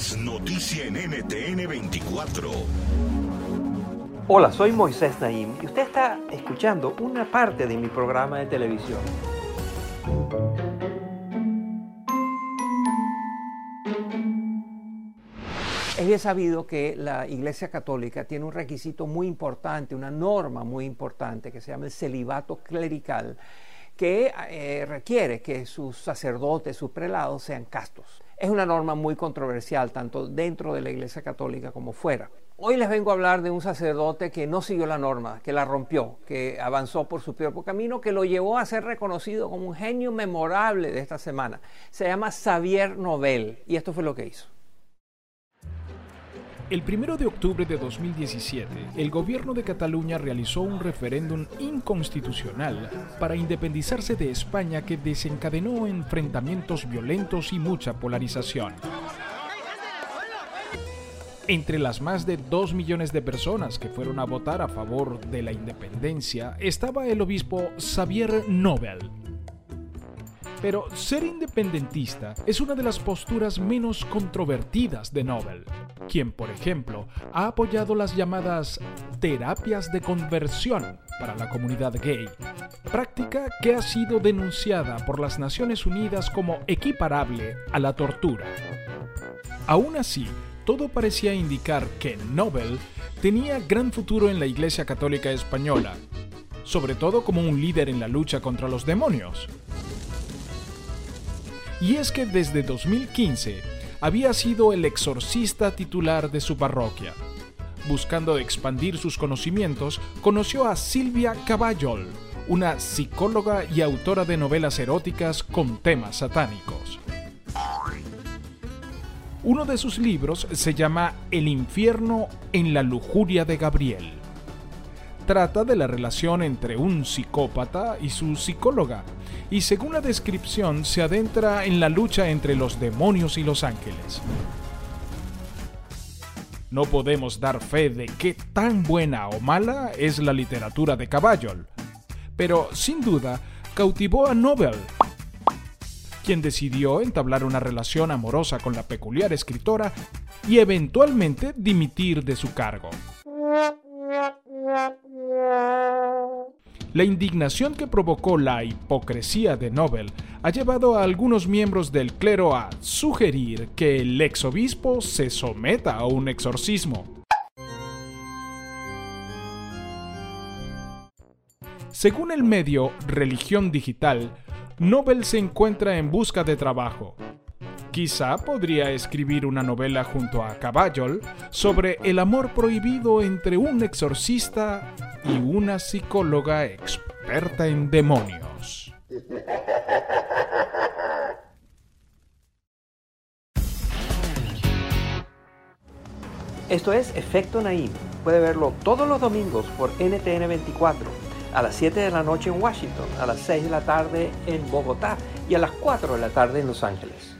Es noticia en NTN 24. Hola, soy Moisés Naim y usted está escuchando una parte de mi programa de televisión. Es bien sabido que la Iglesia Católica tiene un requisito muy importante, una norma muy importante que se llama el celibato clerical, que eh, requiere que sus sacerdotes, sus prelados sean castos. Es una norma muy controversial, tanto dentro de la Iglesia Católica como fuera. Hoy les vengo a hablar de un sacerdote que no siguió la norma, que la rompió, que avanzó por su propio camino, que lo llevó a ser reconocido como un genio memorable de esta semana. Se llama Xavier Nobel y esto fue lo que hizo. El 1 de octubre de 2017, el gobierno de Cataluña realizó un referéndum inconstitucional para independizarse de España que desencadenó enfrentamientos violentos y mucha polarización. Entre las más de 2 millones de personas que fueron a votar a favor de la independencia estaba el obispo Xavier Nobel, pero ser independentista es una de las posturas menos controvertidas de Nobel, quien, por ejemplo, ha apoyado las llamadas terapias de conversión para la comunidad gay, práctica que ha sido denunciada por las Naciones Unidas como equiparable a la tortura. Aún así, todo parecía indicar que Nobel tenía gran futuro en la Iglesia Católica Española, sobre todo como un líder en la lucha contra los demonios. Y es que desde 2015 había sido el exorcista titular de su parroquia. Buscando expandir sus conocimientos, conoció a Silvia Caballol, una psicóloga y autora de novelas eróticas con temas satánicos. Uno de sus libros se llama El infierno en la lujuria de Gabriel. Trata de la relación entre un psicópata y su psicóloga, y según la descripción se adentra en la lucha entre los demonios y los ángeles. No podemos dar fe de qué tan buena o mala es la literatura de Caballol, pero sin duda cautivó a Nobel, quien decidió entablar una relación amorosa con la peculiar escritora y eventualmente dimitir de su cargo. La indignación que provocó la hipocresía de Nobel ha llevado a algunos miembros del clero a sugerir que el exobispo se someta a un exorcismo. Según el medio Religión Digital, Nobel se encuentra en busca de trabajo. Quizá podría escribir una novela junto a Caballol sobre el amor prohibido entre un exorcista y una psicóloga experta en demonios. Esto es Efecto Naim. Puede verlo todos los domingos por NTN 24, a las 7 de la noche en Washington, a las 6 de la tarde en Bogotá y a las 4 de la tarde en Los Ángeles.